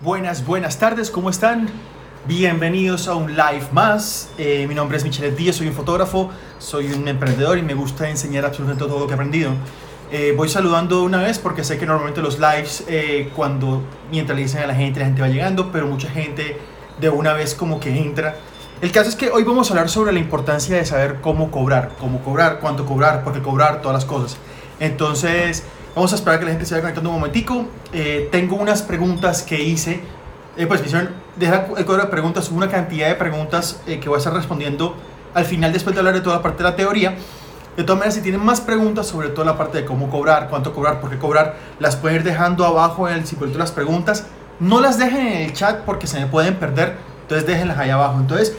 Buenas, buenas tardes, ¿cómo están? Bienvenidos a un live más. Eh, mi nombre es Michelle Díaz, soy un fotógrafo, soy un emprendedor y me gusta enseñar absolutamente todo lo que he aprendido. Eh, voy saludando una vez porque sé que normalmente los lives, eh, cuando mientras le dicen a la gente, la gente va llegando, pero mucha gente de una vez como que entra. El caso es que hoy vamos a hablar sobre la importancia de saber cómo cobrar, cómo cobrar, cuánto cobrar, por qué cobrar, todas las cosas. Entonces, vamos a esperar que la gente se vaya conectando un momentico. Eh, tengo unas preguntas que hice. Eh, pues me hicieron, deja el cuadro de preguntas, una cantidad de preguntas eh, que voy a estar respondiendo al final después de hablar de toda la parte de la teoría. De todas maneras, si tienen más preguntas sobre toda la parte de cómo cobrar, cuánto cobrar, por qué cobrar, las pueden ir dejando abajo en el circulito de las preguntas. No las dejen en el chat porque se me pueden perder, entonces déjenlas ahí abajo. Entonces,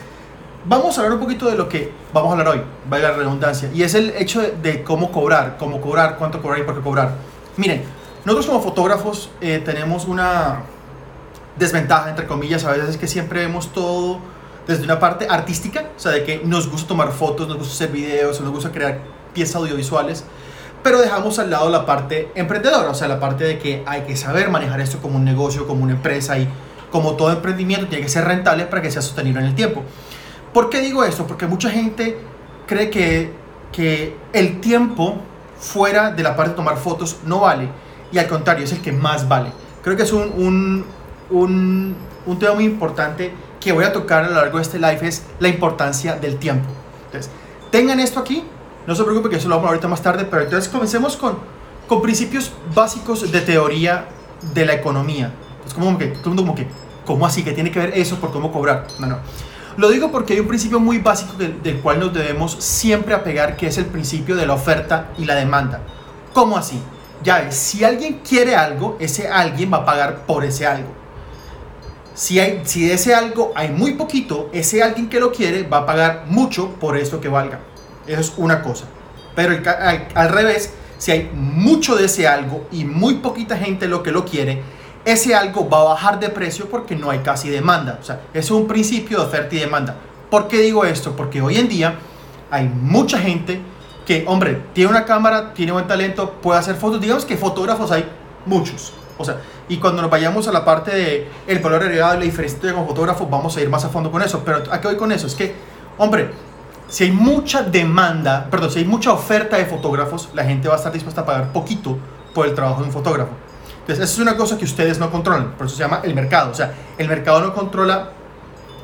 vamos a hablar un poquito de lo que vamos a hablar hoy, vaya la redundancia, y es el hecho de, cómo cobrar, cómo cobrar, cuánto cobrar y por qué cobrar. Miren, nosotros como fotógrafos eh, tenemos una desventaja, entre comillas, a veces es que siempre vemos todo desde una parte artística, o sea, de que nos gusta tomar fotos, nos gusta hacer videos, nos gusta crear piezas audiovisuales, pero dejamos al lado la parte emprendedora, o sea, la parte de que hay que saber manejar esto como un negocio, como una empresa y como todo emprendimiento tiene que ser rentable para que sea sostenible en el tiempo. ¿Por qué digo esto? Porque mucha gente cree que, que el tiempo fuera de la parte de tomar fotos no vale y al contrario es el que más vale. Creo que es un, un, un, tema muy importante que voy a tocar a lo largo de este live es la importancia del tiempo. Entonces, tengan esto aquí, no se preocupen que eso lo vamos ahorita más tarde, pero entonces comencemos con, con principios básicos de teoría de la economía. Es como que, como que, ¿cómo así? que tiene que ver eso por cómo cobrar? No, no. Lo digo porque hay un principio muy básico del, cual nos debemos siempre apegar, que es el principio de la oferta y la demanda. ¿Cómo así? Ya ves, si alguien quiere algo, ese alguien va a pagar por ese algo. Si, hay, si de ese algo hay muy poquito, ese alguien que lo quiere va a pagar mucho por eso que valga. Eso es una cosa. Pero al revés, si hay mucho de ese algo y muy poquita gente lo que lo quiere, ese algo va a bajar de precio porque no hay casi demanda. O sea, es un principio de oferta y demanda. ¿Por qué digo esto? Porque hoy en día hay mucha gente que, hombre, tiene una cámara, tiene buen talento, puede hacer fotos. Digamos que fotógrafos hay muchos. O sea, y cuando nos vayamos a la parte de el valor agregado y la diferencia como fotógrafo, vamos a ir más a fondo con eso. Pero ¿a qué voy con eso? Es que, hombre, si hay mucha demanda, perdón, si hay mucha oferta de fotógrafos, la gente va a estar dispuesta a pagar poquito por el trabajo de un fotógrafo. Entonces, esa es una cosa que ustedes no controlan, por eso se llama el mercado. O sea, el mercado no controla,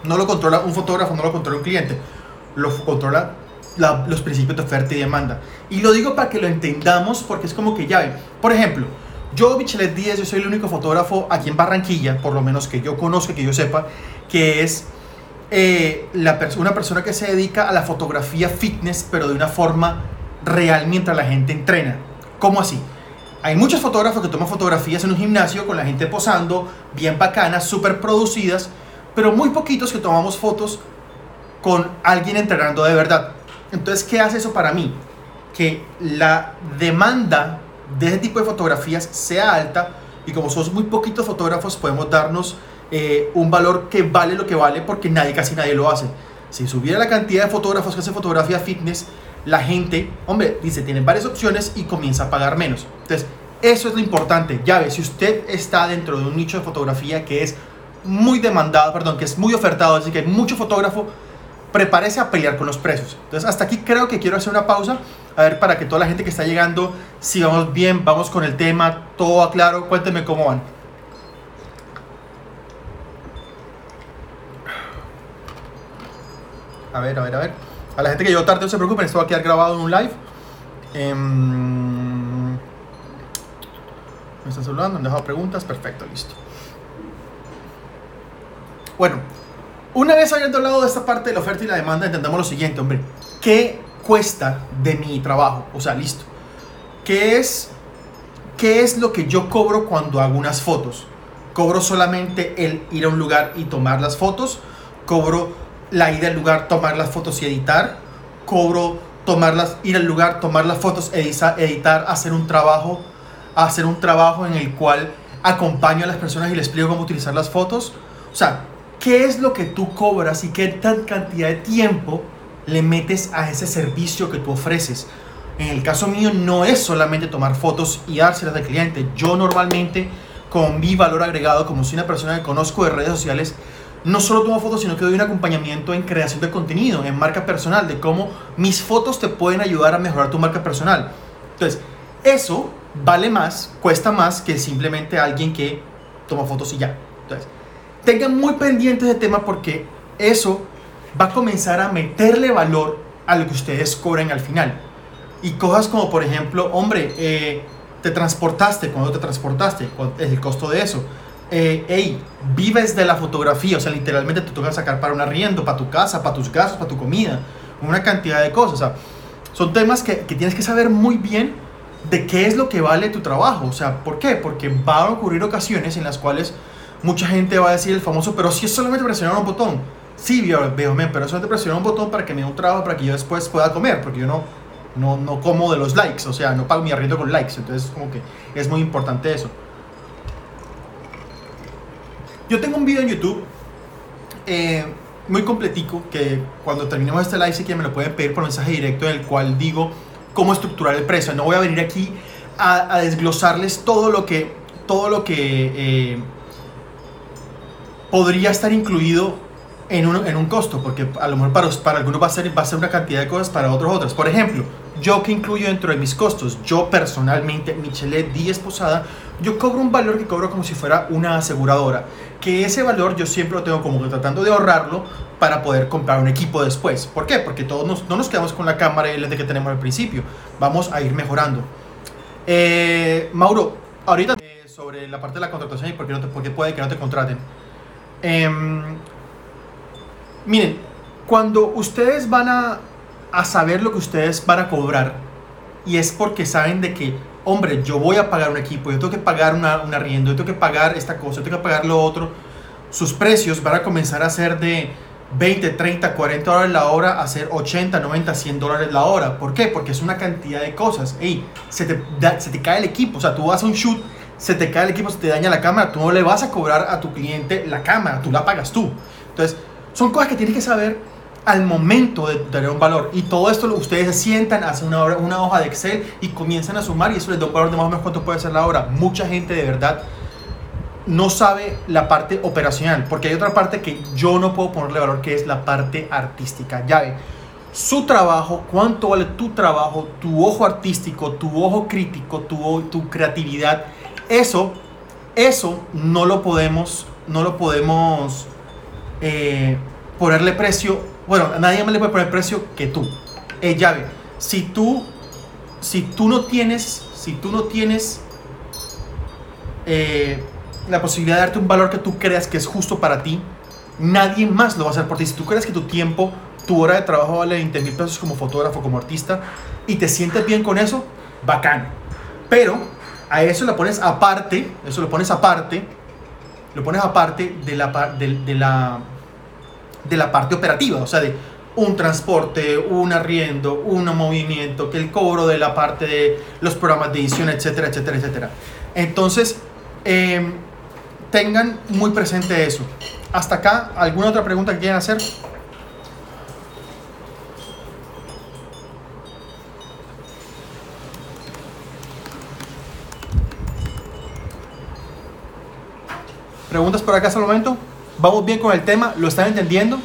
no lo controla un fotógrafo, no lo controla un cliente, lo controla los principios de oferta y demanda. Y lo digo para que lo entendamos porque es como que ya ven. Por ejemplo, yo, Michelet Díaz, yo soy el único fotógrafo aquí en Barranquilla, por lo menos que yo conozca, que yo sepa, que es eh, una persona que se dedica a la fotografía fitness, pero de una forma real mientras la gente entrena. ¿Cómo así? Hay muchos fotógrafos que toman fotografías en un gimnasio con la gente posando, bien bacanas, súper producidas, pero muy poquitos que tomamos fotos con alguien entrenando de verdad. Entonces, ¿qué hace eso para mí? Que la demanda de ese tipo de fotografías sea alta y como somos muy poquitos fotógrafos podemos darnos eh, un valor que vale lo que vale porque nadie, casi nadie lo hace. Si subiera la cantidad de fotógrafos que hacen fotografía fitness, la gente, hombre, dice, tienen varias opciones y comienza a pagar menos. Entonces, eso es lo importante. Ya ve, si usted está dentro de un nicho de fotografía que es muy demandado, perdón, que es muy ofertado, así que hay mucho fotógrafo, prepárese a pelear con los precios. Entonces, hasta aquí creo que quiero hacer una pausa. A ver, para que toda la gente que está llegando, si vamos bien, vamos con el tema, todo aclaro, cuéntenme cómo van. A ver, a ver, a ver. A la gente que llegó tarde, no se preocupen, esto va a quedar grabado en un live. Em, ¿Me están saludando? ¿Me han dejado preguntas? Perfecto, listo. Bueno, una vez habiendo hablado de esta parte de la oferta y la demanda, entendamos lo siguiente, hombre. ¿Qué cuesta de mi trabajo? O sea, listo. ¿Qué es, qué es lo que yo cobro cuando hago unas fotos? ¿Cobro solamente el ir a un lugar y tomar las fotos? ¿Cobro la ida al lugar, tomar las fotos y editar. Cobro tomarlas, ir al lugar, tomar las fotos, editar, hacer un trabajo, hacer un trabajo en el cual acompaño a las personas y les explico cómo utilizar las fotos. O sea, ¿qué es lo que tú cobras y qué tan cantidad de tiempo le metes a ese servicio que tú ofreces? En el caso mío no es solamente tomar fotos y dárselas al cliente. Yo normalmente con mi valor agregado, como soy una persona que conozco de redes sociales, no solo tomo fotos, sino que doy un acompañamiento en creación de contenido, en marca personal, de cómo mis fotos te pueden ayudar a mejorar tu marca personal. Entonces, eso vale más, cuesta más que simplemente alguien que toma fotos y ya. Entonces, tengan muy pendiente ese tema porque eso va a comenzar a meterle valor a lo que ustedes cobren al final. Y cosas como, por ejemplo, hombre, eh, te transportaste, cuando te transportaste, es el costo de eso. Eh, hey, vives de la fotografía, o sea, literalmente te toca sacar para un arriendo, para tu casa, para tus gastos, para tu comida, una cantidad de cosas. O sea, son temas que, que tienes que saber muy bien de qué es lo que vale tu trabajo. O sea, ¿por qué? Porque van a ocurrir ocasiones en las cuales mucha gente va a decir el famoso, pero si es solamente presionar un botón. Sí, veo, veo pero solamente presionar un botón para que me dé un trabajo, para que yo después pueda comer, porque yo no, no, no como de los likes, o sea, no pago mi arriendo con likes. Entonces, como que es muy importante eso. Yo tengo un video en YouTube eh, muy completico que cuando terminemos este live sí que me lo pueden pedir por mensaje directo en el cual digo cómo estructurar el precio. No voy a venir aquí a, desglosarles todo lo que, todo lo que eh, podría estar incluido en un, en un, costo, porque a lo mejor para, para algunos va a, ser, va a ser una cantidad de cosas, para otros otras. Por ejemplo, yo que incluyo dentro de mis costos, yo personalmente, Michelet Díez Posada, yo cobro un valor que cobro como si fuera una aseguradora, que ese valor yo siempre lo tengo como tratando de ahorrarlo para poder comprar un equipo después. ¿Por qué? Porque todos no nos quedamos con la cámara y el lente que tenemos al principio, vamos a ir mejorando. Eh, Mauro, ahorita eh, sobre la parte de la contratación y por qué, no te, por qué puede que no te contraten. Em, miren, cuando ustedes van a, a saber lo que ustedes van a cobrar, y es porque saben de que hombre, yo voy a pagar un equipo, yo tengo que pagar una, un arriendo, yo tengo que pagar esta cosa, yo tengo que pagar lo otro, sus precios van a comenzar a ser de 20, 30, 40 dólares la hora a ser 80, 90, 100 dólares la hora. ¿Por qué? Porque es una cantidad de cosas. Ey, se te, se te cae el equipo. O sea, tú vas a un shoot, se te cae el equipo, se te daña la cámara. Tú no le vas a cobrar a tu cliente la cámara, tú la pagas tú. Entonces, son cosas que tienes que saber al momento de tener un valor. Y todo esto ustedes se sientan, hacen una, una hoja de Excel y comienzan a sumar y eso les da un valor de más o menos cuánto puede ser la hora. Mucha gente de verdad no sabe la parte operacional, porque hay otra parte que yo no puedo ponerle valor, que es la parte artística. Ya ve, su trabajo, cuánto vale tu trabajo, tu ojo artístico, tu ojo crítico, tu, tu creatividad, eso, eso no lo podemos, no lo podemos eh, ponerle precio. Bueno, nadie más le puede poner precio que tú. Eh, ya ve, si tú, si tú no tienes, si tú no tienes eh, la posibilidad de darte un valor que tú creas que es justo para ti, nadie más lo va a hacer por ti. Si tú crees que tu tiempo, tu hora de trabajo vale 20 mil pesos como fotógrafo, como artista, y te sientes bien con eso, bacán. Pero a eso lo pones aparte, eso lo pones aparte, lo pones aparte de la, de, de la, de la parte operativa, o sea, de un transporte, un arriendo, un movimiento, que el cobro de la parte de los programas de edición, etcétera, etcétera, etcétera. Entonces, eh, tengan muy presente eso. Hasta acá, ¿alguna otra pregunta que quieran hacer? ¿Preguntas por acá hasta el momento? ¿Vamos bien con el tema? ¿Lo están entendiendo?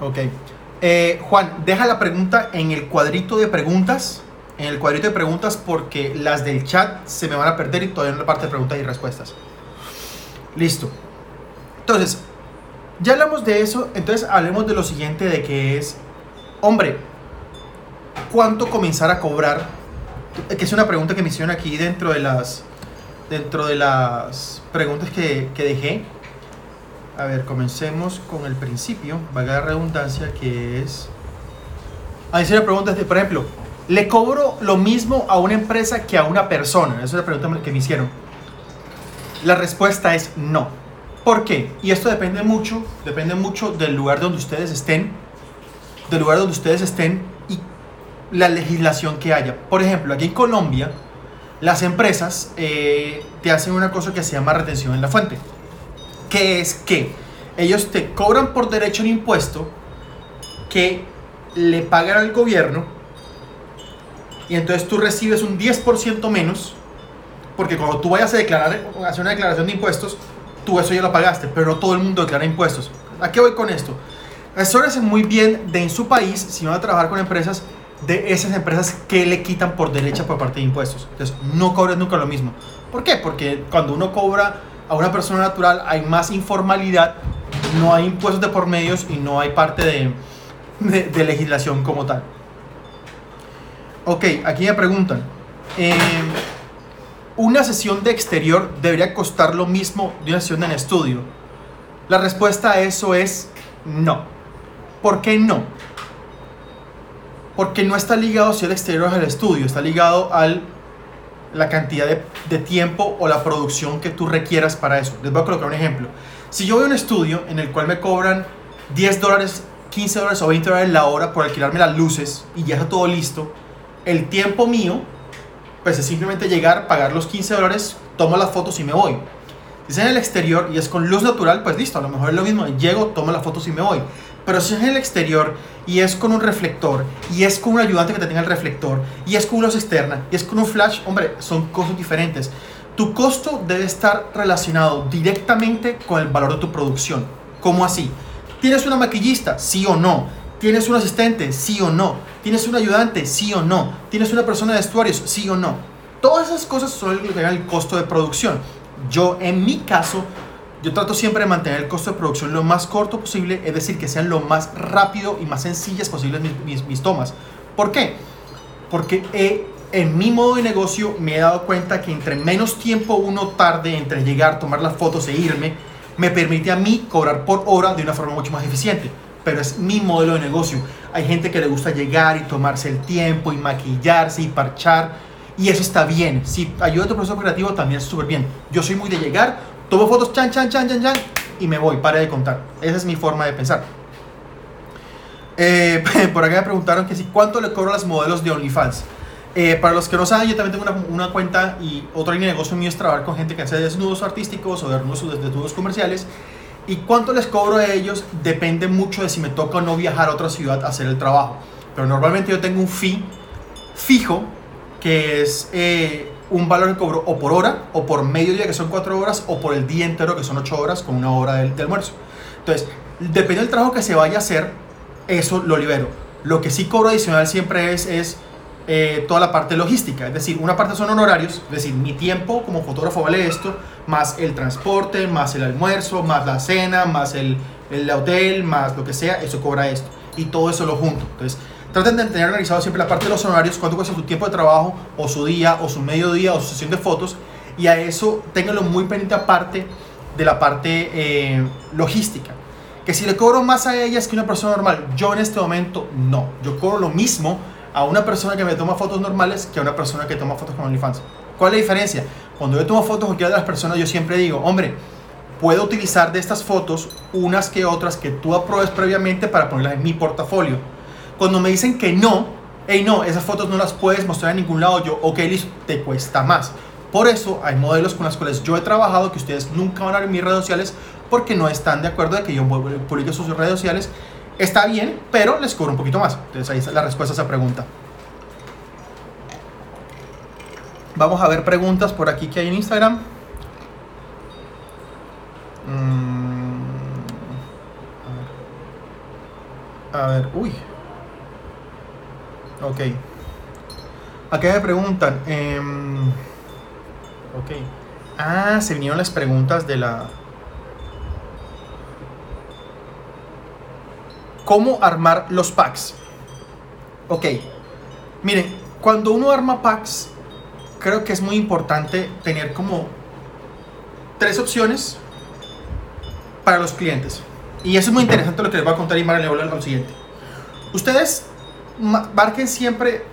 Ok. Eh, Juan, deja la pregunta en el cuadrito de preguntas. En el cuadrito de preguntas porque las del chat se me van a perder y todavía no la parte de preguntas y respuestas. Listo. Entonces, ya hablamos de eso. Entonces hablemos de lo siguiente de que es, hombre, ¿cuánto comenzar a cobrar? Que es una pregunta que me hicieron aquí dentro de las, dentro de las preguntas que, que dejé. A ver, comencemos con el principio, valga la redundancia, que es... Ahí se le pregunta, por ejemplo, ¿le cobro lo mismo a una empresa que a una persona? Esa es la pregunta que me hicieron. La respuesta es no. ¿Por qué? Y esto depende mucho, depende mucho del lugar donde ustedes estén, del lugar donde ustedes estén y la legislación que haya. Por ejemplo, aquí en Colombia, las empresas eh, te hacen una cosa que se llama retención en la fuente, que es que ellos te cobran por derecho un impuesto que le pagan al gobierno y entonces tú recibes un 10% menos porque cuando tú vayas a declarar, a hacer una declaración de impuestos, tú eso ya lo pagaste, pero no todo el mundo declara impuestos. ¿A qué voy con esto? Asesórese muy bien de en su país, si van a trabajar con empresas, de esas empresas que le quitan por derecha por parte de impuestos. Entonces, no cobres nunca lo mismo. ¿Por qué? Porque cuando uno cobra a una persona natural hay más informalidad, no hay impuestos de por medios y no hay parte de, de, legislación como tal. Ok, aquí me preguntan. Eh, ¿Una sesión de exterior debería costar lo mismo de una sesión en estudio? La respuesta a eso es no. ¿Por qué no? Porque no está ligado si el exterior es el estudio, está ligado a la cantidad de, de, tiempo o la producción que tú requieras para eso. Les voy a colocar un ejemplo. Si yo voy a un estudio en el cual me cobran 10 dólares, 15 dólares o 20 dólares la hora por alquilarme las luces y ya está todo listo, el tiempo mío pues es simplemente llegar, pagar los 15 dólares, tomo las fotos y me voy. Si es en el exterior y es con luz natural, pues listo, a lo mejor es lo mismo, llego, tomo las fotos y me voy. Pero si es en el exterior y es con un reflector, y es con un ayudante que te tenga el reflector, y es con luz externa, y es con un flash, hombre, son cosas diferentes. Tu costo debe estar relacionado directamente con el valor de tu producción. ¿Cómo así? ¿Tienes una maquillista? Sí o no. ¿Tienes un asistente? Sí o no. ¿Tienes un ayudante? Sí o no. ¿Tienes una persona de vestuarios? Sí o no. Todas esas cosas son el costo de producción. Yo, en mi caso, yo trato siempre de mantener el costo de producción lo más corto posible, es decir, que sean lo más rápido y más sencillas posibles mis, mis, tomas. ¿Por qué? Porque en mi modo de negocio me he dado cuenta que entre menos tiempo uno tarde entre llegar, tomar las fotos e irme, me permite a mí cobrar por hora de una forma mucho más eficiente pero es mi modelo de negocio. Hay gente que le gusta llegar y tomarse el tiempo y maquillarse y parchar. Y eso está bien. Si ayuda a tu proceso creativo, también es súper bien. Yo soy muy de llegar, tomo fotos, chan, chan, chan, chan, chan, y me voy, para de contar. Esa es mi forma de pensar. Eh, por acá me preguntaron que si cuánto le cobro a los modelos de OnlyFans. Eh, para los que no saben, yo también tengo una, una, cuenta y otra línea de negocio mío es trabajar con gente que hace desnudos artísticos o desnudos, desnudos comerciales. Y cuánto les cobro a ellos depende mucho de si me toca o no viajar a otra ciudad a hacer el trabajo. Pero normalmente yo tengo un fee fijo que es eh, un valor que cobro o por hora, o por medio día que son cuatro horas, o por el día entero que son ocho horas con una hora de, almuerzo. Entonces, depende del trabajo que se vaya a hacer, eso lo libero. Lo que sí cobro adicional siempre es eh, toda la parte logística. Es decir, una parte son honorarios, es decir, mi tiempo como fotógrafo vale esto, más el transporte, más el almuerzo, más la cena, más el, el hotel, más lo que sea, eso cobra esto. Y todo eso lo junto. Entonces, traten de tener organizado siempre la parte de los honorarios, cuánto cuesta su tiempo de trabajo, o su día, o su mediodía, o su sesión de fotos, y a eso ténganlo muy pendiente aparte de la parte eh, logística. Que si le cobro más a ellas que una persona normal, yo en este momento no. Yo cobro lo mismo a una persona que me toma fotos normales que a una persona que toma fotos con OnlyFans. ¿Cuál es la diferencia? Cuando yo tomo fotos con cualquiera de las personas, yo siempre digo, hombre, puedo utilizar de estas fotos unas que otras que tú apruebes previamente para ponerlas en mi portafolio. Cuando me dicen que no, hey, no, esas fotos no las puedes mostrar en ningún lado, yo, ok, listo, te cuesta más. Por eso hay modelos con los cuales yo he trabajado que ustedes nunca van a ver en mis redes sociales porque no están de acuerdo de que yo publique sus redes sociales Está bien, pero les cobro un poquito más. Entonces ahí está la respuesta a esa pregunta. Vamos a ver preguntas por aquí que hay en Instagram. Mm, a ver, uy. Ok. Aquí me preguntan. Em, ok. Ah, se vinieron las preguntas de la, ¿Cómo armar los packs? Ok, miren, cuando uno arma packs, creo que es muy importante tener como tres opciones para los clientes. Y eso es muy interesante lo que les voy a contar y Mara le voy a lo siguiente. Ustedes marquen siempre,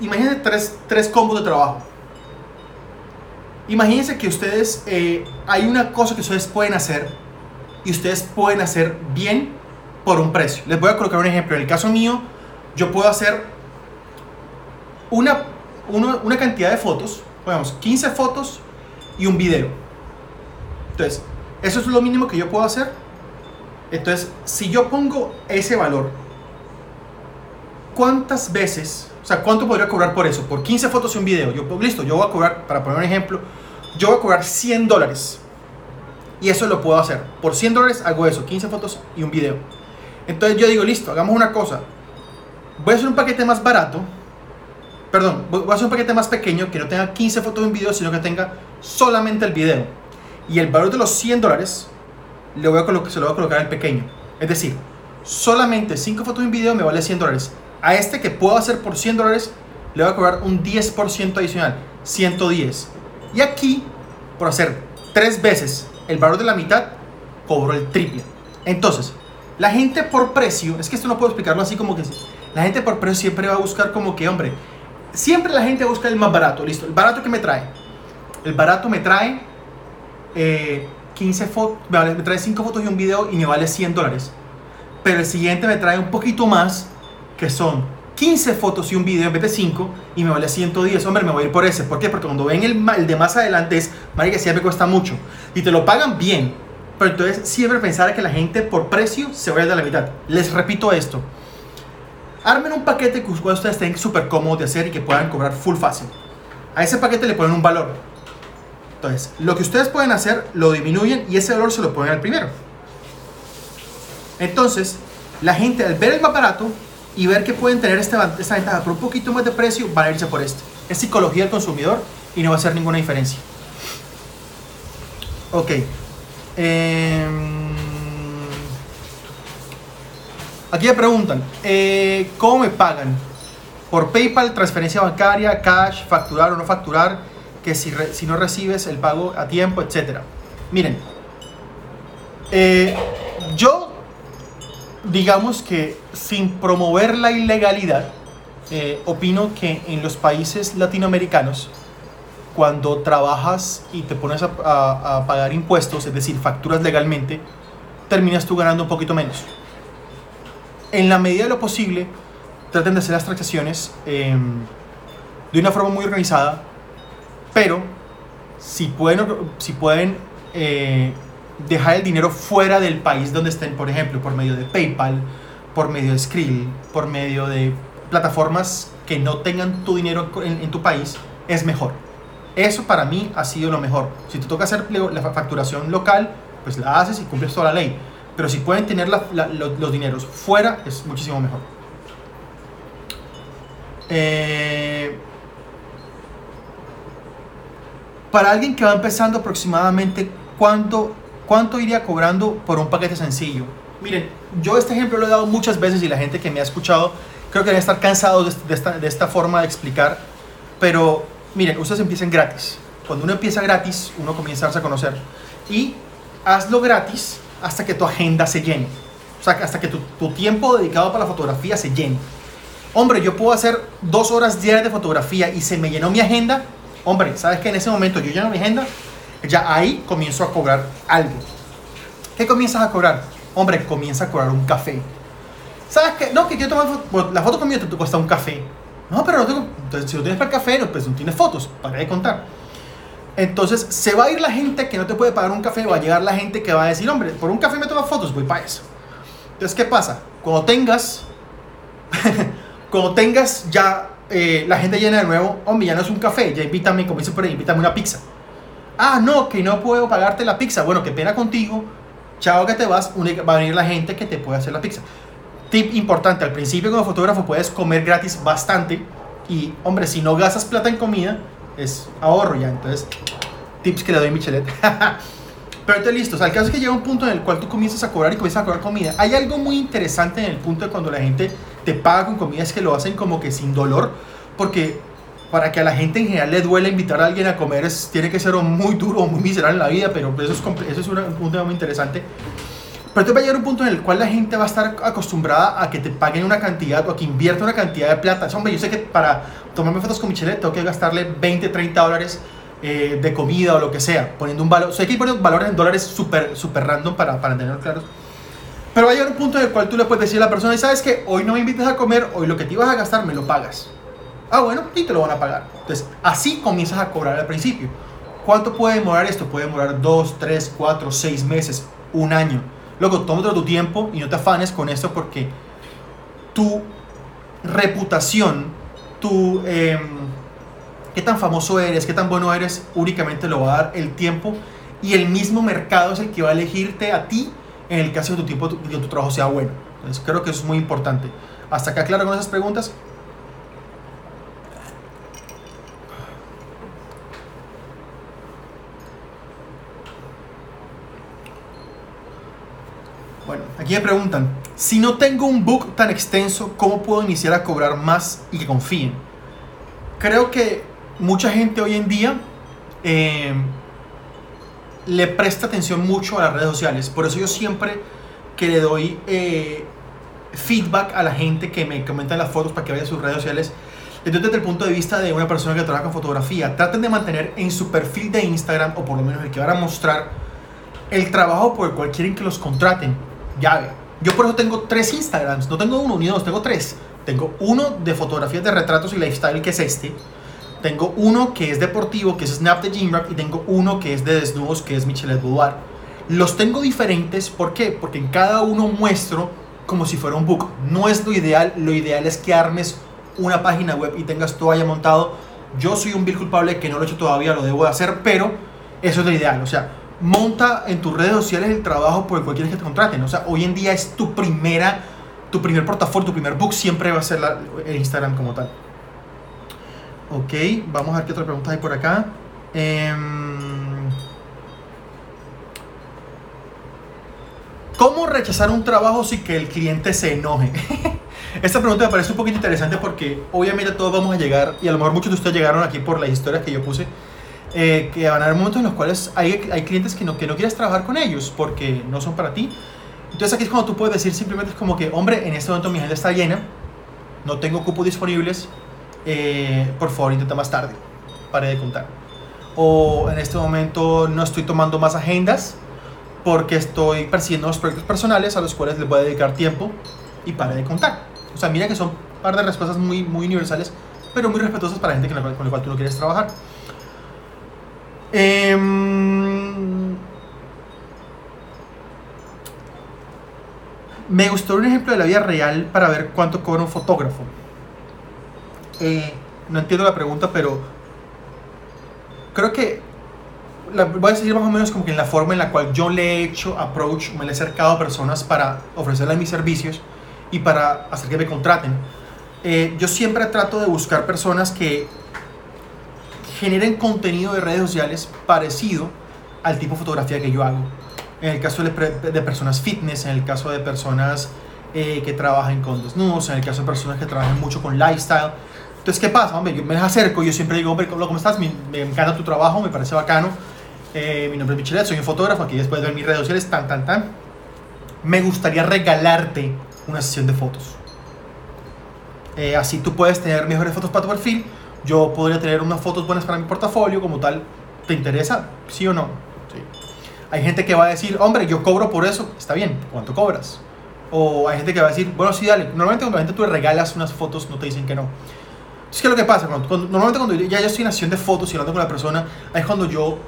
imagínense tres, tres combos de trabajo. Imagínense que ustedes, eh, hay una cosa que ustedes pueden hacer y ustedes pueden hacer bien por un precio. Les voy a colocar un ejemplo. En el caso mío, yo puedo hacer una, una, cantidad de fotos Pongamos 15 fotos y un video. Entonces, eso es lo mínimo que yo puedo hacer. Entonces, si yo pongo ese valor, ¿cuántas veces, o sea, cuánto podría cobrar por eso? Por 15 fotos y un video. Yo, listo, yo voy a cobrar, para poner un ejemplo, yo voy a cobrar 100 dólares. Y eso lo puedo hacer. Por 100 dólares hago eso, 15 fotos y un video. Entonces yo digo, listo, hagamos una cosa. Voy a hacer un paquete más barato. Perdón, voy a hacer un paquete más pequeño que no tenga 15 fotos y un video, sino que tenga solamente el video. Y el valor de los 100 dólares le voy a se lo voy a colocar al pequeño. Es decir, solamente 5 fotos y un video me vale 100 dólares. A este que puedo hacer por 100 dólares, le voy a cobrar un 10% adicional, 110. Y aquí, por hacer 3 veces el valor de la mitad, cobro el triple. Entonces, la gente por precio, es que esto no puedo explicarlo así como que la gente por precio siempre va a buscar como que, hombre, siempre la gente busca el más barato, listo, el barato que me trae. El barato me trae 15 fotos, me trae 5 fotos y un video y me vale 100 dólares. Pero el siguiente me trae un poquito más, que son 15 fotos y un video en vez de 5 y me vale 110. Hombre, me voy a ir por ese. ¿Por qué? Porque cuando ven el, el de más adelante es, que siempre cuesta mucho. Y te lo pagan bien. Pero entonces siempre pensar que la gente por precio se vaya de la mitad. Les repito esto. Armen un paquete que ustedes estén súper cómodos de hacer y que puedan cobrar full fácil. A ese paquete le ponen un valor. Entonces, lo que ustedes pueden hacer, lo disminuyen y ese valor se lo ponen al primero. Entonces, la gente al ver el más barato y ver que pueden tener esta, esta ventaja por un poquito más de precio, van a irse por este. Es psicología del consumidor y no va a hacer ninguna diferencia. Ok. Em, aquí me preguntan, eh, ¿cómo me pagan? ¿Por PayPal, transferencia bancaria, cash, facturar o no facturar? Que si, no recibes el pago a tiempo, etc. Miren, eh, yo digamos que sin promover la ilegalidad, eh, opino que en los países latinoamericanos cuando trabajas y te pones a, pagar impuestos, es decir, facturas legalmente, terminas tú ganando un poquito menos. En la medida de lo posible, traten de hacer las transacciones em, de una forma muy organizada, pero si pueden, si pueden eh, dejar el dinero fuera del país donde estén, por ejemplo, por medio de PayPal, por medio de Skrill, por medio de plataformas que no tengan tu dinero en tu país, es mejor. Eso para mí ha sido lo mejor. Si te toca hacer la facturación local, pues la haces y cumples toda la ley. Pero si pueden tener los, dineros fuera, es muchísimo mejor. Eh, para alguien que va empezando aproximadamente, ¿cuánto, ¿cuánto iría cobrando por un paquete sencillo? Miren, yo este ejemplo lo he dado muchas veces y la gente que me ha escuchado creo que debe estar cansado de, esta, de esta forma de explicar, pero miren, ustedes empiecen gratis. Cuando uno empieza gratis, uno comienza a conocer. Y hazlo gratis hasta que tu agenda se llene. O sea, hasta que tu, tiempo dedicado para la fotografía se llene. Hombre, yo puedo hacer dos horas diarias de fotografía y se me llenó mi agenda. Hombre, ¿sabes que en ese momento yo lleno mi agenda? Ya ahí comienzo a cobrar algo. ¿Qué comienzas a cobrar? Hombre, comienza a cobrar un café. ¿Sabes qué? No, que quiero tomar la foto conmigo te cuesta un café. No, pero no tengo. Entonces, si no tienes para el café, pues no tienes fotos. Para de contar. Entonces, se va a ir la gente que no te puede pagar un café. Va a llegar la gente que va a decir, hombre, por un café me tomas fotos, voy para eso. Entonces, ¿qué pasa? Cuando tengas. cuando tengas ya eh, la gente llena de nuevo, hombre, ya no es un café, ya invítame, como dice por ahí, invítame una pizza. Ah, no, que no puedo pagarte la pizza. Bueno, qué pena contigo. Chao que te vas, va a venir la gente que te puede hacer la pizza. Tip importante, al principio como fotógrafo puedes comer gratis bastante y hombre, si no gastas plata en comida, es ahorro ya. Entonces, tips que le doy Michelet. Pero entonces listo, o sea, el caso es que llega un punto en el cual tú comienzas a cobrar y comienzas a cobrar comida. Hay algo muy interesante en el punto de cuando la gente te paga con comida, es que lo hacen como que sin dolor, porque para que a la gente en general le duele invitar a alguien a comer, es, tiene que ser muy duro o muy miserable en la vida, pero eso es, eso es un tema muy interesante. Pero te va a llegar un punto en el cual la gente va a estar acostumbrada a que te paguen una cantidad o a que invierta una cantidad de plata. hombre, yo sé que para tomarme fotos con Michelle tengo que gastarle 20, 30 dólares eh, de comida o lo que sea, poniendo un valor. Sé que hay que poner valores en dólares súper super random para, para tenerlo claros. Pero va a llegar un punto en el cual tú le puedes decir a la persona, y sabes que hoy no me invitas a comer, hoy lo que te ibas a gastar me lo pagas. Ah, bueno, y te lo van a pagar. Entonces, así comienzas a cobrar al principio. ¿Cuánto puede demorar esto? Puede demorar 2, 3, 4, 6 meses, un año. Luego, tómate tu tiempo y no te afanes con esto porque tu reputación, tu em, qué tan famoso eres, qué tan bueno eres, únicamente lo va a dar el tiempo y el mismo mercado es el que va a elegirte a ti en el caso de tu tiempo de tu trabajo sea bueno. Entonces creo que eso es muy importante. Hasta acá claro con esas preguntas. Bueno, me preguntan, si no tengo un book tan extenso, ¿cómo puedo iniciar a cobrar más y que confíen? Creo que mucha gente hoy en día eh, le presta atención mucho a las redes sociales. Por eso yo siempre que le doy eh, feedback a la gente que me comenta las fotos para que vaya a sus redes sociales, entonces desde el punto de vista de una persona que trabaja con fotografía, traten de mantener en su perfil de Instagram, o por lo menos el que van a mostrar, el trabajo por el cual que los contraten. Ya Yo por eso tengo tres Instagrams, no tengo uno ni dos, tengo tres. Tengo uno de fotografías de retratos y lifestyle, que es este. Tengo uno que es deportivo, que es Snap de Gymrock, y tengo uno que es de desnudos, que es Michelet Boudoir. Los tengo diferentes, ¿por qué? Porque en cada uno muestro como si fuera un book. No es lo ideal, lo ideal es que armes una página web y tengas todo allá montado. Yo soy un vil culpable que no lo he hecho todavía, lo debo de hacer, pero eso es lo ideal. O sea, monta en tus redes sociales el trabajo por el cual quieres que te contraten. O sea, hoy en día es tu primera, tu primer portafolio, tu primer book siempre va a ser el Instagram como tal. Ok, vamos a ver qué otra pregunta hay por acá. Em, ¿Cómo rechazar un trabajo sin que el cliente se enoje? Esta pregunta me parece un poquito interesante porque obviamente todos vamos a llegar, y a lo mejor muchos de ustedes llegaron aquí por las historias que yo puse, eh, que van a haber momentos en los cuales hay, hay clientes que no, que no quieres trabajar con ellos porque no son para ti. Entonces aquí es cuando tú puedes decir simplemente es como que, hombre, en este momento mi agenda está llena, no tengo cupos disponibles, eh, por favor intenta más tarde, pare de contar. O en este momento no estoy tomando más agendas porque estoy persiguiendo los proyectos personales a los cuales les voy a dedicar tiempo y pare de contar. O sea, mira que son un par de respuestas muy, muy universales, pero muy respetuosas para gente con la cual tú no quieres trabajar. Em, me gustó un ejemplo de la vida real para ver cuánto cobra un fotógrafo. Eh, no entiendo la pregunta, pero creo que voy a decir más o menos como que en la forma en la cual yo le he hecho approach, me le he acercado a personas para ofrecerles mis servicios y para hacer que me contraten. Eh, yo siempre trato de buscar personas que generen contenido de redes sociales parecido al tipo de fotografía que yo hago. En el caso de, personas fitness, en el caso de personas eh, que trabajan con desnudos, en el caso de personas que trabajan mucho con lifestyle. Entonces, ¿qué pasa? Hombre, yo me acerco, yo siempre digo, hombre, ¿cómo estás? Me, encanta tu trabajo, me parece bacano. Eh, mi nombre es Michelet, soy un fotógrafo, aquí después de ver mis redes sociales, tan, tan, tan. Me gustaría regalarte una sesión de fotos. Eh, así tú puedes tener mejores fotos para tu perfil. Yo podría tener unas fotos buenas para mi portafolio, como tal. ¿Te interesa? ¿Sí o no? Sí. Hay gente que va a decir, hombre, yo cobro por eso. Está bien, ¿cuánto cobras? O hay gente que va a decir, bueno, sí, dale. Normalmente cuando la gente tú le regalas unas fotos, no te dicen que no. Es que lo que pasa, cuando, normalmente cuando ya yo estoy en sesión de fotos y hablando con la persona, es cuando yo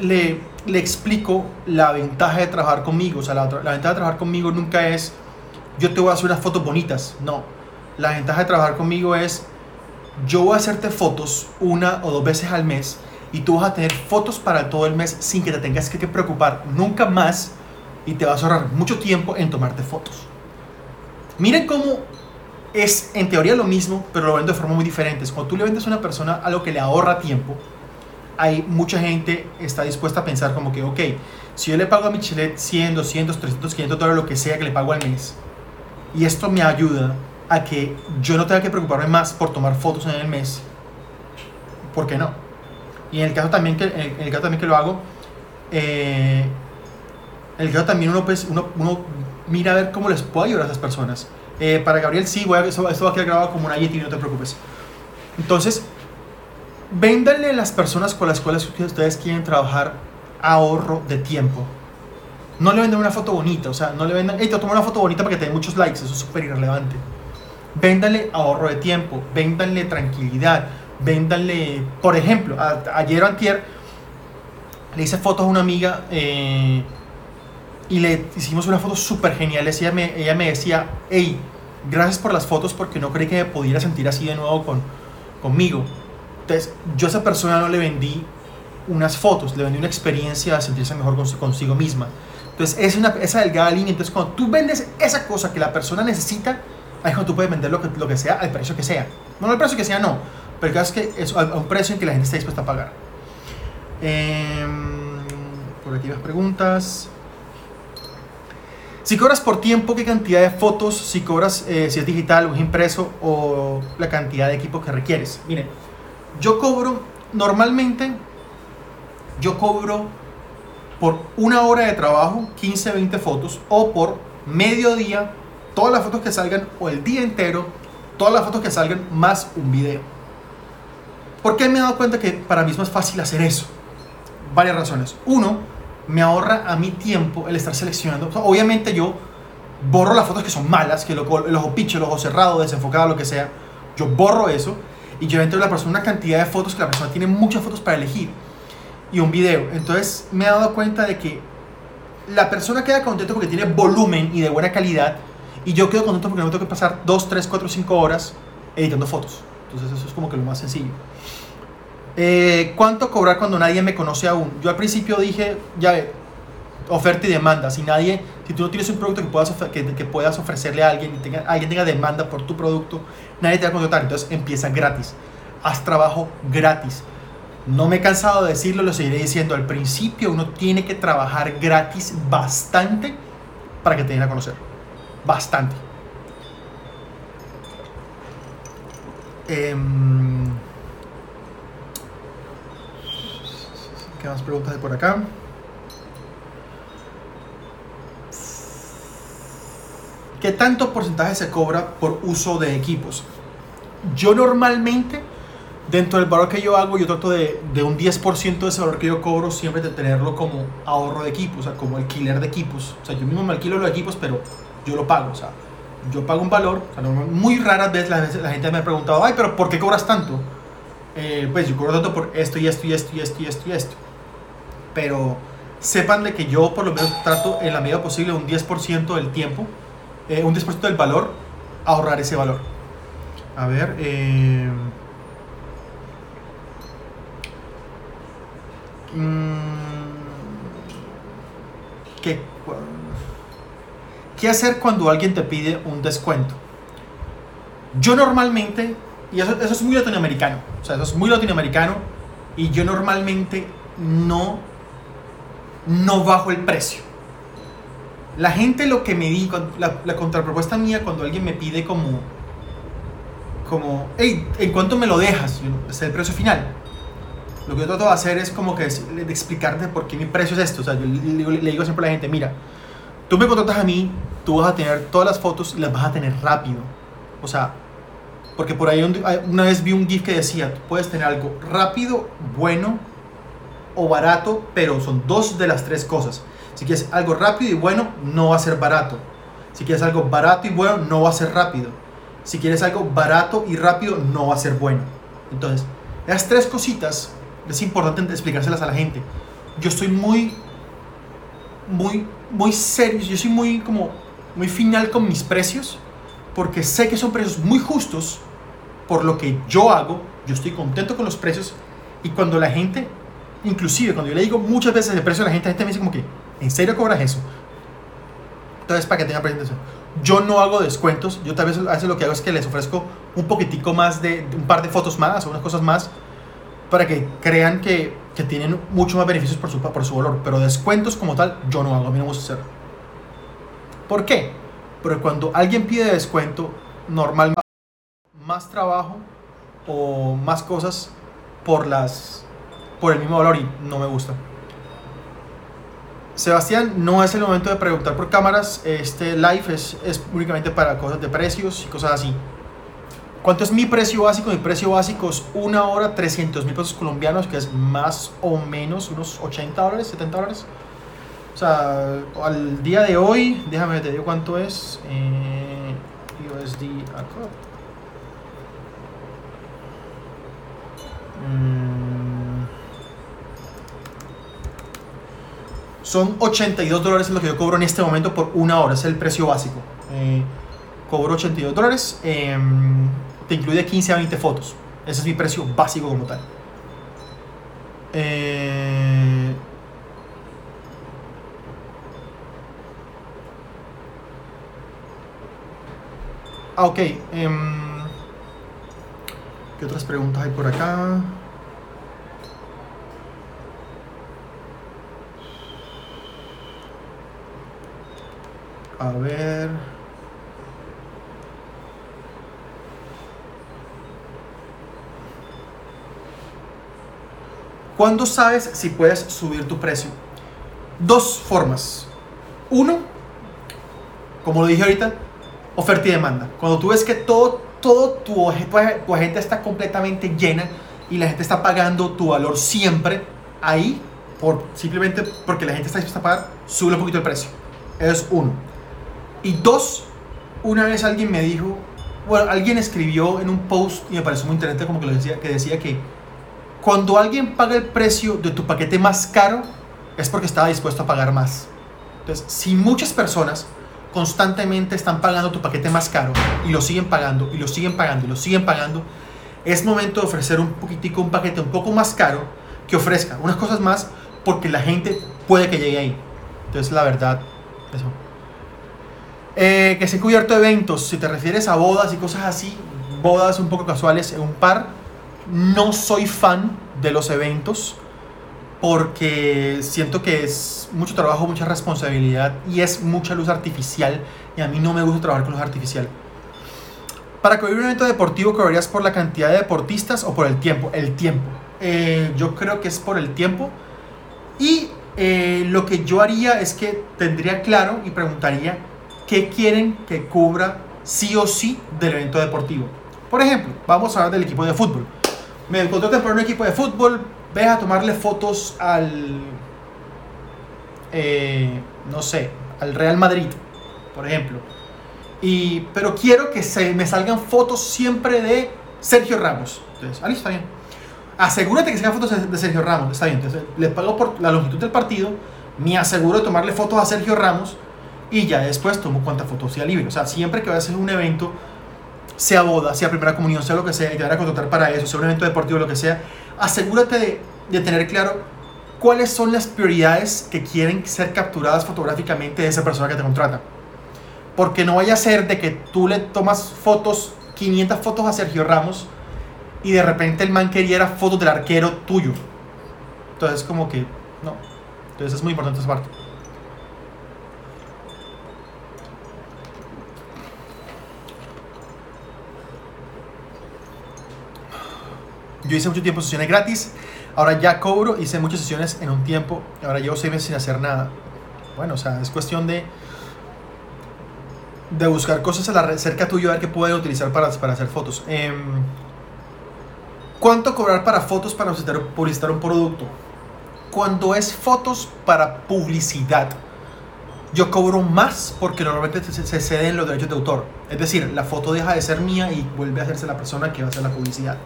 le, le explico la ventaja de trabajar conmigo. O sea, la, la ventaja de trabajar conmigo nunca es yo te voy a hacer unas fotos bonitas. No. La ventaja de trabajar conmigo es yo voy a hacerte fotos una o dos veces al mes y tú vas a tener fotos para todo el mes sin que te tengas que preocupar nunca más y te vas a ahorrar mucho tiempo en tomarte fotos. Miren cómo es en teoría lo mismo, pero lo vendo de forma muy diferente. Cuando tú le vendes a una persona algo que le ahorra tiempo, hay mucha gente está dispuesta a pensar como que, ok, si yo le pago a Michelet 100, 200, 300, 500 dólares, lo que sea que le pago al mes, y esto me ayuda a que yo no tenga que preocuparme más por tomar fotos en el mes, ¿por qué no? Y en el caso también que, en el caso también que lo hago, eh, en el caso también uno, pues, uno, uno mira a ver cómo les puedo ayudar a esas personas. Eh, para Gabriel, sí, voy a, esto, va a quedar grabado como una Yeti, no te preocupes. Entonces, véndanle a las personas con las cuales ustedes quieren trabajar ahorro de tiempo. No le vendan una foto bonita, o sea, no le vendan, hey, te tomo una foto bonita para que te den muchos likes, eso es súper irrelevante. Véndanle ahorro de tiempo, véndanle tranquilidad, véndanle, por ejemplo, ayer o antier le hice fotos a una amiga eh, y le hicimos una foto súper genial. Ella me, ella me decía, hey, gracias por las fotos porque no creí que me pudiera sentir así de nuevo con, conmigo. Entonces, yo a esa persona no le vendí unas fotos, le vendí una experiencia de sentirse mejor consigo misma. Entonces, es una, esa delgada línea. Entonces, cuando tú vendes esa cosa que la persona necesita, ahí es cuando tú puedes vender lo que, lo que sea al precio que sea. No al precio que sea, no. Pero es que es a un precio en que la gente está dispuesta a pagar. Em, por aquí las preguntas. Si cobras por tiempo, ¿qué cantidad de fotos? Si cobras, eh, si es digital o es impreso o la cantidad de equipo que requieres. Miren, yo cobro, normalmente, yo cobro por una hora de trabajo, 15, 20 fotos, o por medio día, todas las fotos que salgan, o el día entero, todas las fotos que salgan, más un video. ¿Por qué me he dado cuenta que para mí es más fácil hacer eso? Varias razones. Uno, me ahorra a mi tiempo el estar seleccionando. obviamente yo borro las fotos que son malas, que el ojo picho, el ojo cerrado, desenfocado, lo que sea. Yo borro eso y yo entro a la persona una cantidad de fotos que la persona tiene muchas fotos para elegir y un video. Entonces me he dado cuenta de que la persona queda contento porque tiene volumen y de buena calidad y yo quedo contento porque no tengo que pasar 2, 3, 4, 5 horas editando fotos. Entonces eso es como que lo más sencillo. Eh, ¿Cuánto cobrar cuando nadie me conoce aún? Yo al principio dije, ya ve, oferta y demanda. Si nadie, si tú no tienes un producto que puedas, que, puedas ofrecerle a alguien y tenga, alguien tenga demanda por tu producto, nadie te va a contratar. Entonces empieza gratis. Haz trabajo gratis. No me he cansado de decirlo, lo seguiré diciendo. Al principio uno tiene que trabajar gratis bastante para que te den a conocer. Bastante. Eh, ¿Qué más preguntas de por acá? ¿Qué tanto porcentaje se cobra por uso de equipos? Yo normalmente, dentro del valor que yo hago, yo trato de, de un 10% de ese valor que yo cobro, siempre de tenerlo como ahorro de equipos, o sea, como alquiler de equipos. O sea, yo mismo me alquilo los equipos, pero yo lo pago. O sea, yo pago un valor. O sea, muy raras veces la, gente me ha preguntado, ay, pero ¿por qué cobras tanto? Eh, pues yo cobro tanto por esto y esto y esto y esto y esto y esto pero sepan de que yo por lo menos trato en la medida posible un 10% del tiempo, eh, un 10% del valor, ahorrar ese valor. A ver, eh, ¿qué, ¿qué hacer cuando alguien te pide un descuento? Yo normalmente, y eso, eso es muy latinoamericano, o sea, eso es muy latinoamericano, y yo normalmente no no bajo el precio. La gente lo que me di, la, contrapropuesta mía cuando alguien me pide como, como, hey, ¿en cuánto me lo dejas? Es el precio final. Lo que yo trato de hacer es como que de explicarte por qué mi precio es esto. O sea, yo le, digo siempre a la gente, mira, tú me contratas a mí, tú vas a tener todas las fotos y las vas a tener rápido. O sea, porque por ahí una vez vi un GIF que decía, tú puedes tener algo rápido, bueno o barato, pero son dos de las tres cosas. Si quieres algo rápido y bueno, no va a ser barato. Si quieres algo barato y bueno, no va a ser rápido. Si quieres algo barato y rápido, no va a ser bueno. Entonces, las tres cositas es importante explicárselas a la gente. Yo estoy muy, muy, muy serio. Yo soy muy, como, muy final con mis precios porque sé que son precios muy justos por lo que yo hago. Yo estoy contento con los precios y cuando la gente Inclusive cuando yo le digo muchas veces el precio a la gente, la gente me dice como que, ¿en serio cobras eso? Entonces, para que tengan presentación. Yo no hago descuentos, yo tal vez a veces lo que hago es que les ofrezco un poquitico más de, un par de fotos más o unas cosas más para que crean que, que tienen mucho más beneficios por su, por su valor. Pero descuentos como tal, yo no hago, a mí no me gusta hacer. ¿Por qué? Porque cuando alguien pide descuento, normalmente más trabajo o más cosas por las por el mismo valor y no me gusta. Sebastián, no es el momento de preguntar por cámaras. Este live es, es únicamente para cosas de precios y cosas así. ¿Cuánto es mi precio básico? Mi precio básico es una hora 300 mil pesos colombianos, que es más o menos unos 80 dólares, 70 dólares. O sea, al día de hoy, déjame te digo cuánto es. Eh, USD a COP. Mm. Son 82 dólares lo que yo cobro en este momento por una hora, es el precio básico. Eh, cobro 82 dólares, em, te incluye 15 a 20 fotos. Ese es mi precio básico como tal. Eh, ah, ok. em, ¿Qué otras preguntas hay por acá? A ver. ¿Cuándo sabes si puedes subir tu precio? Dos formas. Uno, como lo dije ahorita, oferta y demanda. Cuando tú ves que todo, todo tu, tu agenda está completamente llena y la gente está pagando tu valor siempre, ahí, por, simplemente porque la gente está dispuesta a pagar, sube un poquito el precio. Eso es uno. Y dos, una vez alguien me dijo, bueno, alguien escribió en un post y me pareció muy interesante como que, lo decía, que decía que cuando alguien paga el precio de tu paquete más caro, es porque estaba dispuesto a pagar más. Entonces, si muchas personas constantemente están pagando tu paquete más caro y lo siguen pagando y lo siguen pagando y lo siguen pagando, es momento de ofrecer un poquitico, un paquete un poco más caro que ofrezca unas cosas más porque la gente puede que llegue ahí. Entonces, la verdad, eso. Eh, que se cubierto eventos, si te refieres a bodas y cosas así, bodas un poco casuales en un par, no soy fan de los eventos porque siento que es mucho trabajo, mucha responsabilidad y es mucha luz artificial y a mí no me gusta trabajar con luz artificial. Para cubrir un evento deportivo, ¿cobrarías por la cantidad de deportistas o por el tiempo? El tiempo. Eh, yo creo que es por el tiempo. Y eh, lo que yo haría es que tendría claro y preguntaría qué quieren que cubra sí o sí del evento deportivo. Por ejemplo, vamos a hablar del equipo de fútbol. Me contratan por un equipo de fútbol, ves a tomarle fotos al, eh, no sé, al Real Madrid, por ejemplo. Y, pero quiero que se me salgan fotos siempre de Sergio Ramos. Entonces, ah, listo, está bien. Asegúrate que salgan fotos de- Sergio Ramos, está bien. Entonces, le pago por la longitud del partido, me aseguro de tomarle fotos a Sergio Ramos y ya después tomo cuantas fotos sea libre. O sea, siempre que vayas a hacer un evento, sea boda, sea primera comunión, sea lo que sea, y te van a contratar para eso, sea un evento deportivo, lo que sea, asegúrate de, de tener claro cuáles son las prioridades que quieren ser capturadas fotográficamente de esa persona que te contrata. Porque no vaya a ser de que tú le tomas fotos, 500 fotos a Sergio Ramos y de repente el man quería fotos del arquero tuyo. Entonces como que no. Entonces es muy importante esa parte. Yo hice mucho tiempo sesiones gratis, ahora ya cobro, hice muchas sesiones en un tiempo, ahora llevo seis meses sin hacer nada. Bueno, o sea, es cuestión de de buscar cosas a la cerca tuyo a ver qué pueden utilizar para, para hacer fotos. Em, ¿Cuánto cobrar para fotos para publicitar, publicitar un producto? Cuando es fotos para publicidad, yo cobro más porque normalmente se ceden los derechos de autor. Es decir, la foto deja de ser mía y vuelve a hacerse la persona que va a hacer la publicidad.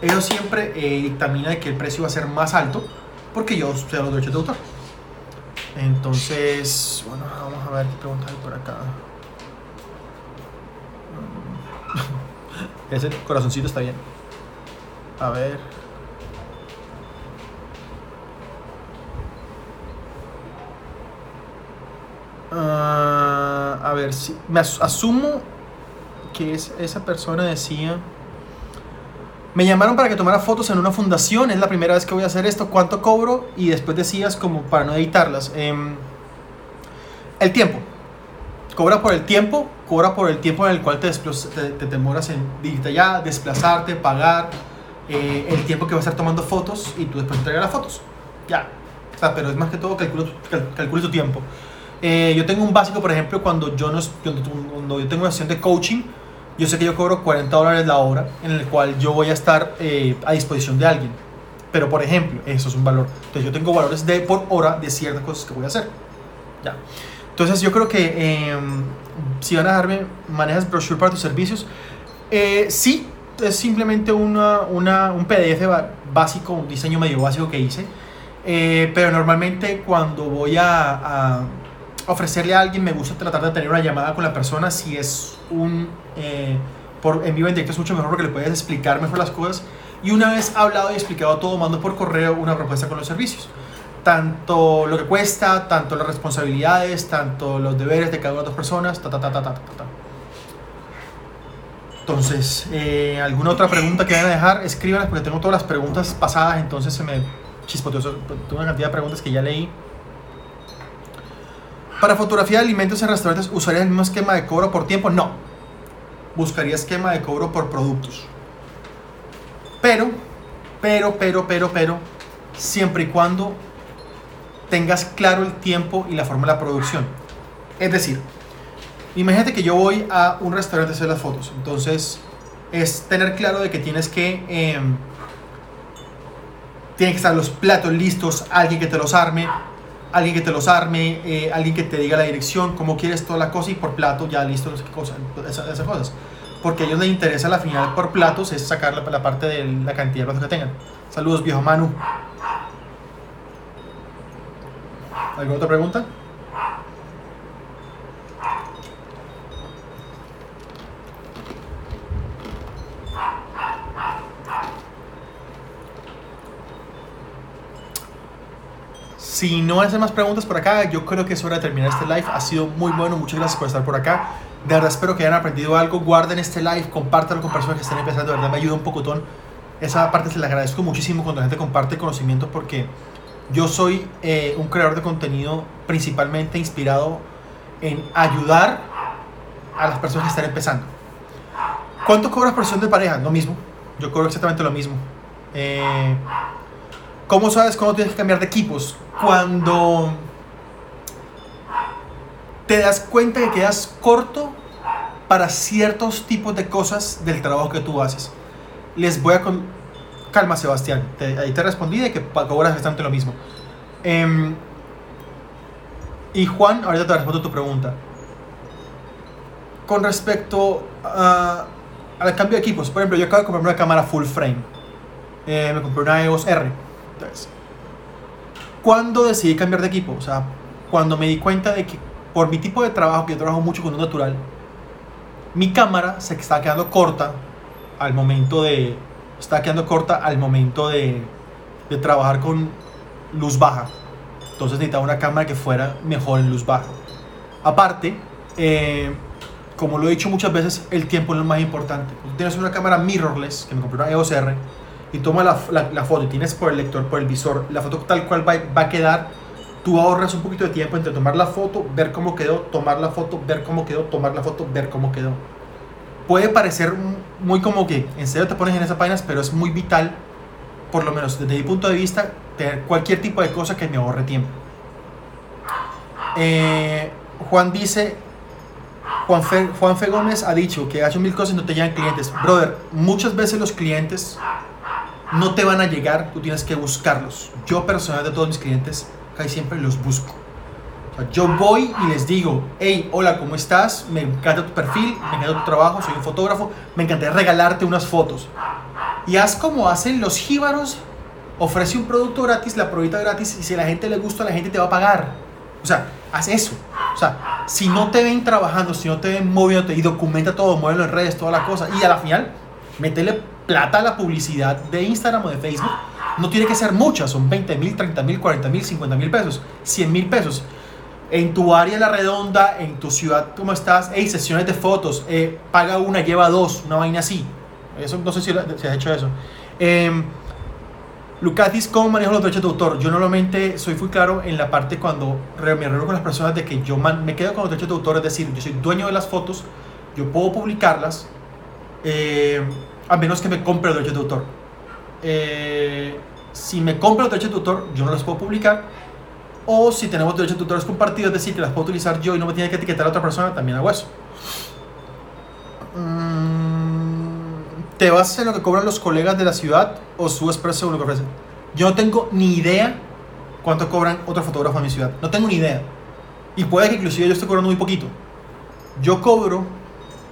Eso siempre eh, dictamina de que el precio va a ser más alto porque yo cedo los derechos de autor. Entonces, bueno, vamos a ver qué preguntas hay por acá. Ese corazoncito está bien. A ver. Ah, a ver, si me as- asumo que es, esa persona decía. Me llamaron para que tomara fotos en una fundación. Es la primera vez que voy a hacer esto. ¿Cuánto cobro? Y después decías como para no editarlas. em, el tiempo. Cobra por el tiempo. Cobra por el tiempo en el cual te, te, te demoras en irte allá, desplazarte, pagar. eh, el tiempo que vas a estar tomando fotos y tú después entregar las fotos. Ya. O sea, pero es más que todo calculo, tu- cal- tu tiempo. Eh, yo tengo un básico, por ejemplo, cuando yo, no, cuando yo tengo una sesión de coaching, yo sé que yo cobro 40 dólares la hora en el cual yo voy a estar eh, a disposición de alguien. Pero, por ejemplo, eso es un valor. Entonces, yo tengo valores de por hora de ciertas cosas que voy a hacer. Ya. Entonces yo creo que em, si van a darme, manejas brochure para tus servicios, eh, sí, es simplemente una, una, un PDF básico, un diseño medio básico que hice, eh, pero normalmente cuando voy a, a, ofrecerle a alguien me gusta tratar de tener una llamada con la persona si es un... Eh, por, en vivo en directo es mucho mejor porque le puedes explicar mejor las cosas y una vez hablado y explicado todo mando por correo una propuesta con los servicios tanto lo que cuesta, tanto las responsabilidades, tanto los deberes de cada una de las personas, ta, ta, ta, ta, ta, ta. Entonces, eh, ¿alguna otra pregunta que vayan a dejar? Escríbanlas porque tengo todas las preguntas pasadas, entonces se me chispoteó. Tengo una cantidad de preguntas que ya leí. Para fotografía de alimentos en restaurantes, ¿usarías el mismo esquema de cobro por tiempo? No. Buscaría esquema de cobro por productos. Pero, pero, pero, pero, pero, siempre y cuando tengas claro el tiempo y la forma de la producción. Es decir, imagínate que yo voy a un restaurante a hacer las fotos. Entonces, es tener claro de que tienes que... Eh, tienen que estar los platos listos, alguien que te los arme, alguien que te los arme, eh, alguien que te diga la dirección, cómo quieres toda la cosa y por plato ya listo, no sé qué cosa, esas, cosas. Porque a ellos les interesa la final por platos, es sacar la, la parte de la cantidad de platos que tengan. Saludos, viejo Manu. ¿Alguna otra pregunta? Si no hacen más preguntas por acá, yo creo que es hora de terminar este live. Ha sido muy bueno, muchas gracias por estar por acá. De verdad espero que hayan aprendido algo. Guarden este live, compártanlo con personas que estén empezando. De verdad me ayuda un pocotón. Esa parte se la agradezco muchísimo cuando la gente comparte conocimiento porque yo soy eh, un creador de contenido principalmente inspirado en ayudar a las personas que están empezando. ¿Cuánto cobras por sesión de pareja? Lo mismo. Yo cobro exactamente lo mismo. Eh, ¿Cómo sabes cómo tienes que cambiar de equipos? Cuando te das cuenta que quedas corto para ciertos tipos de cosas del trabajo que tú haces. Les voy a, Calma, Sebastián. ahí te respondí de que cobras bastante lo mismo. Em, y Juan, ahorita te respondo tu pregunta. Con respecto al cambio de equipos, por ejemplo, yo acabo de comprarme una cámara full frame. Eh, me compré una EOS R. Entonces, ¿cuándo decidí cambiar de equipo? O sea, cuando me di cuenta de que por mi tipo de trabajo, que yo trabajo mucho con un natural, mi cámara se estaba quedando corta al momento de, está quedando corta al momento de, de trabajar con luz baja. Entonces necesitaba una cámara que fuera mejor en luz baja. Aparte, eh, como lo he dicho muchas veces, el tiempo es lo más importante. Tienes una cámara mirrorless, que me compré una EOS R, y toma la, la, foto y tienes por el lector, por el visor, la foto tal cual va, va, a quedar, tú ahorras un poquito de tiempo entre tomar la foto, ver cómo quedó, tomar la foto, ver cómo quedó, tomar la foto, ver cómo quedó puede parecer muy como que en serio te pones en esas páginas, pero es muy vital, por lo menos desde mi punto de vista, tener cualquier tipo de cosa que me ahorre tiempo. Eh, Juan dice, Juan Fe, Juan Fe Gómez ha dicho que ha hecho mil cosas y no te llegan clientes. Brother, muchas veces los clientes no te van a llegar, tú tienes que buscarlos. Yo personalmente de todos mis clientes casi siempre los busco. Yo voy y les digo, hey, hola, ¿cómo estás? Me encanta tu perfil, me encanta tu trabajo, soy un fotógrafo, me encantaría regalarte unas fotos. Y haz como hacen los jíbaros, ofrece un producto gratis, la probita gratis, y si a la gente le gusta, la gente te va a pagar. O sea, haz eso. O sea, si no te ven trabajando, si no te ven moviéndote y documenta todo, muévelo en redes, toda la cosa, y a la final, métele plata a la publicidad de Instagram o de Facebook. No tiene que ser muchas, son 20 mil, 30 mil, 40 mil, 50 mil pesos, 100 mil pesos en tu área la redonda, en tu ciudad, ¿cómo estás? Hey, sesiones de fotos, eh, paga una, lleva dos, una vaina así. Eso, no sé si, se has hecho eso. Eh, Lucatis, ¿cómo manejo los derechos de autor? Yo normalmente soy muy claro en la parte cuando me reúno con las personas de que yo me quedo con los derechos de autor, es decir, yo soy dueño de las fotos, yo puedo publicarlas, eh, a menos que me compre los derechos de autor. Eh, si me compro los derechos de autor, yo no las puedo publicar o si tenemos derechos de tutores compartidos, es decir, que las puedo utilizar yo y no me tiene que etiquetar a otra persona, también hago eso. Mm, ¿Te vas en lo que cobran los colegas de la ciudad o subes precio según lo que ofrecen? Yo no tengo ni idea cuánto cobran otros fotógrafos en mi ciudad. No tengo ni idea. Y puede que inclusive yo esté cobrando muy poquito. Yo cobro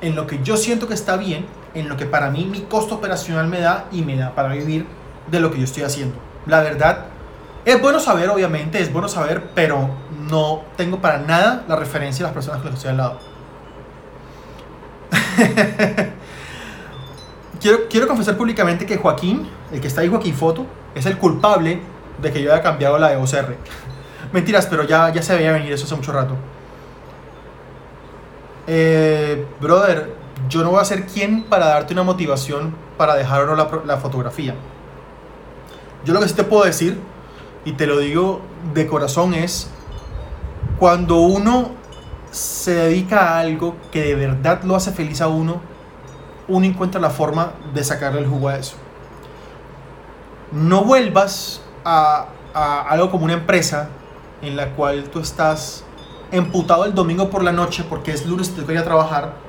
en lo que yo siento que está bien, en lo que para mí mi costo operacional me da y me da para vivir de lo que yo estoy haciendo. La verdad, es bueno saber, obviamente, es bueno saber, pero no tengo para nada la referencia de las personas con las que estoy al lado. quiero, quiero confesar públicamente que Joaquín, el que está ahí, Joaquín Foto, es el culpable de que yo haya cambiado la de OCR. Mentiras, pero ya, ya se veía venir eso hace mucho rato. Eh, brother, yo no voy a ser quien para darte una motivación para dejar o no la, la fotografía. Yo lo que sí te puedo decir, y te lo digo de corazón, es cuando uno se dedica a algo que de verdad lo hace feliz a uno, uno encuentra la forma de sacarle el jugo a eso. No vuelvas a, a algo como una empresa en la cual tú estás emputado el domingo por la noche porque es lunes y te ir a trabajar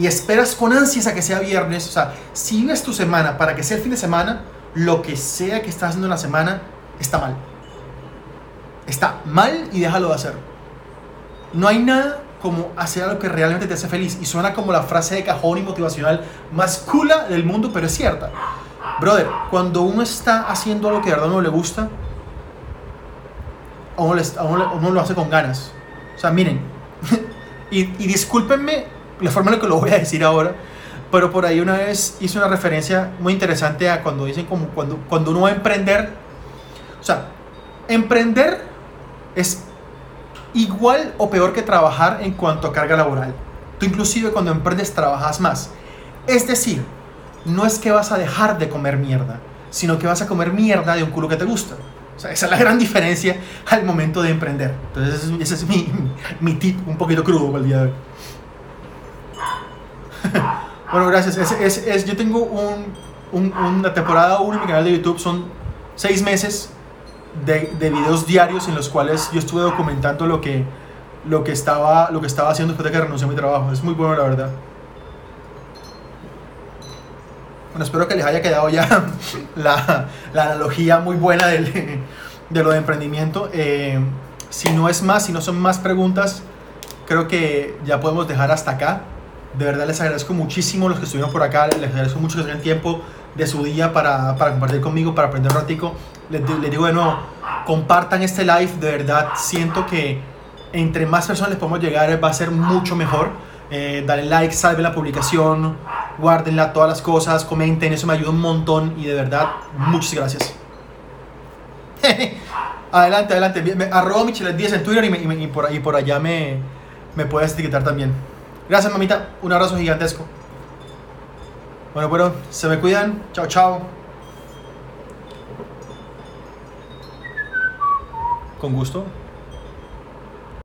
y esperas con ansias a que sea viernes. O sea, si vives tu semana para que sea el fin de semana, lo que sea que estás haciendo en la semana está mal. Está mal y déjalo de hacer. No hay nada como hacer algo que realmente te hace feliz. Y suena como la frase de cajón y motivacional más cool del mundo, pero es cierta. Brother, cuando uno está haciendo algo que de verdad no le gusta, a a uno lo hace con ganas. O sea, miren, y, discúlpenme la forma en la que lo voy a decir ahora, pero por ahí una vez hice una referencia muy interesante a cuando dicen como cuando, cuando uno va a emprender. O sea, emprender es igual o peor que trabajar en cuanto a carga laboral. Tú inclusive cuando emprendes trabajas más. Es decir, no es que vas a dejar de comer mierda, sino que vas a comer mierda de un culo que te gusta. Esa es la gran diferencia al momento de emprender. Entonces, ese es mi, mi tip un poquito crudo para el día de hoy. bueno, gracias. Es, es, es, yo tengo un, un, una temporada 1 en mi canal de YouTube, son seis meses de, de, videos diarios en los cuales yo estuve documentando lo que, lo que, estaba, lo que estaba haciendo después de que renuncié a mi trabajo. Es muy bueno, la verdad. Bueno, espero que les haya quedado ya la, la analogía muy buena del, de lo de emprendimiento. Eh, si no es más, si no son más preguntas, creo que ya podemos dejar hasta acá. De verdad les agradezco muchísimo los que estuvieron por acá, les agradezco mucho que tengan tiempo de su día para, para compartir conmigo, para aprender un ratico. Les, les, digo de nuevo, compartan este live, de verdad siento que entre más personas les podemos llegar va a ser mucho mejor. Eh, dale like, salve la publicación, guárdenla todas las cosas, comenten, eso me ayuda un montón y de verdad, muchas gracias. adelante, adelante, arroba michelet10 en Twitter y, me, me, por, allá me, me puedes etiquetar también. Gracias, mamita. Un abrazo gigantesco. Bueno, bueno, se me cuidan. Chao, chao. Con gusto.